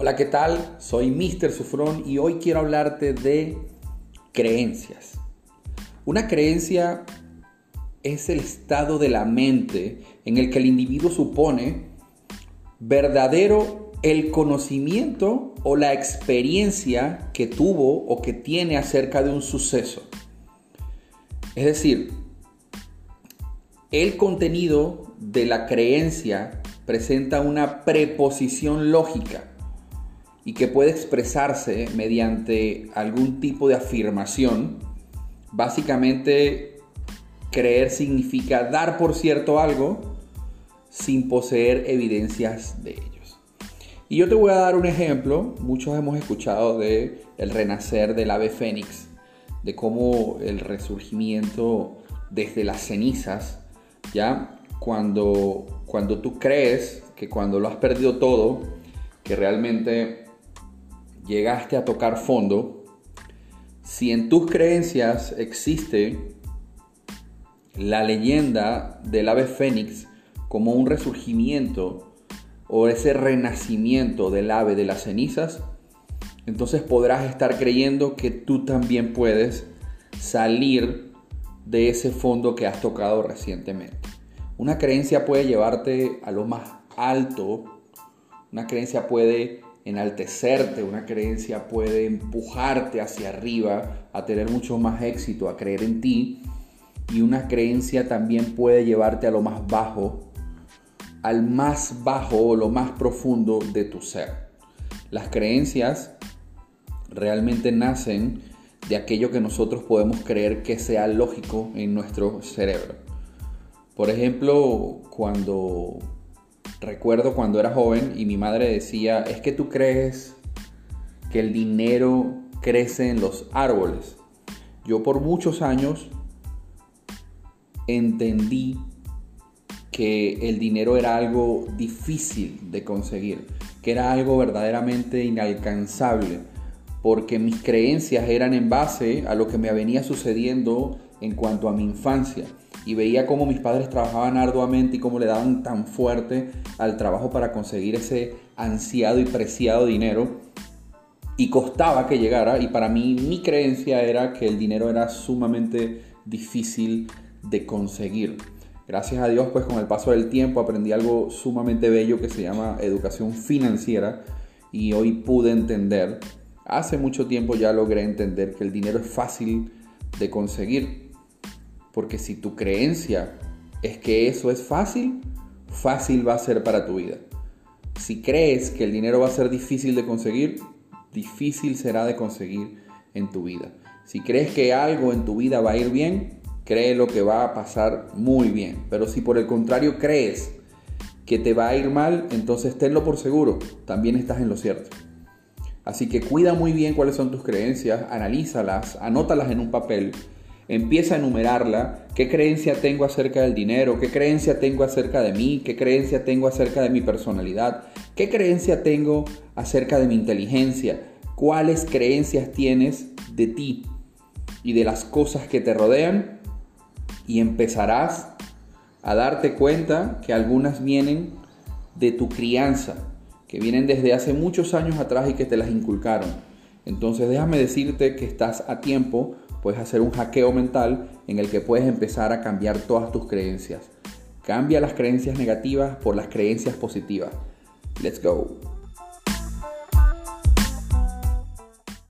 Hola, ¿qué tal? Soy Mr. Sufrón y hoy quiero hablarte de creencias. Una creencia es el estado de la mente en el que el individuo supone verdadero el conocimiento o la experiencia que tuvo o que tiene acerca de un suceso. Es decir, el contenido de la creencia presenta una preposición lógica y que puede expresarse mediante algún tipo de afirmación. Básicamente, creer significa dar por cierto algo sin poseer evidencias de ellos. Y yo te voy a dar un ejemplo. Muchos hemos escuchado de el renacer del ave fénix, de cómo el resurgimiento desde las cenizas, ya cuando cuando tú crees que cuando lo has perdido todo, que realmente llegaste a tocar fondo, si en tus creencias existe la leyenda del ave fénix como un resurgimiento o ese renacimiento del ave de las cenizas, entonces podrás estar creyendo que tú también puedes salir de ese fondo que has tocado recientemente. Una creencia puede llevarte a lo más alto, una creencia puede enaltecerte, una creencia puede empujarte hacia arriba, a tener mucho más éxito, a creer en ti. Y una creencia también puede llevarte a lo más bajo, al más bajo o lo más profundo de tu ser. Las creencias realmente nacen de aquello que nosotros podemos creer que sea lógico en nuestro cerebro. Por ejemplo, cuando Recuerdo cuando era joven y mi madre decía, es que tú crees que el dinero crece en los árboles. Yo por muchos años entendí que el dinero era algo difícil de conseguir, que era algo verdaderamente inalcanzable, porque mis creencias eran en base a lo que me venía sucediendo en cuanto a mi infancia y veía cómo mis padres trabajaban arduamente y cómo le daban tan fuerte al trabajo para conseguir ese ansiado y preciado dinero y costaba que llegara y para mí mi creencia era que el dinero era sumamente difícil de conseguir. Gracias a Dios pues con el paso del tiempo aprendí algo sumamente bello que se llama educación financiera y hoy pude entender, hace mucho tiempo ya logré entender que el dinero es fácil de conseguir porque si tu creencia es que eso es fácil, fácil va a ser para tu vida. Si crees que el dinero va a ser difícil de conseguir, difícil será de conseguir en tu vida. Si crees que algo en tu vida va a ir bien, cree lo que va a pasar muy bien. Pero si por el contrario crees que te va a ir mal, entonces tenlo por seguro, también estás en lo cierto. Así que cuida muy bien cuáles son tus creencias, analízalas, anótalas en un papel empieza a enumerarla, qué creencia tengo acerca del dinero, qué creencia tengo acerca de mí, qué creencia tengo acerca de mi personalidad, qué creencia tengo acerca de mi inteligencia, cuáles creencias tienes de ti y de las cosas que te rodean y empezarás a darte cuenta que algunas vienen de tu crianza, que vienen desde hace muchos años atrás y que te las inculcaron. Entonces déjame decirte que estás a tiempo puedes hacer un hackeo mental en el que puedes empezar a cambiar todas tus creencias. Cambia las creencias negativas por las creencias positivas. Let's go.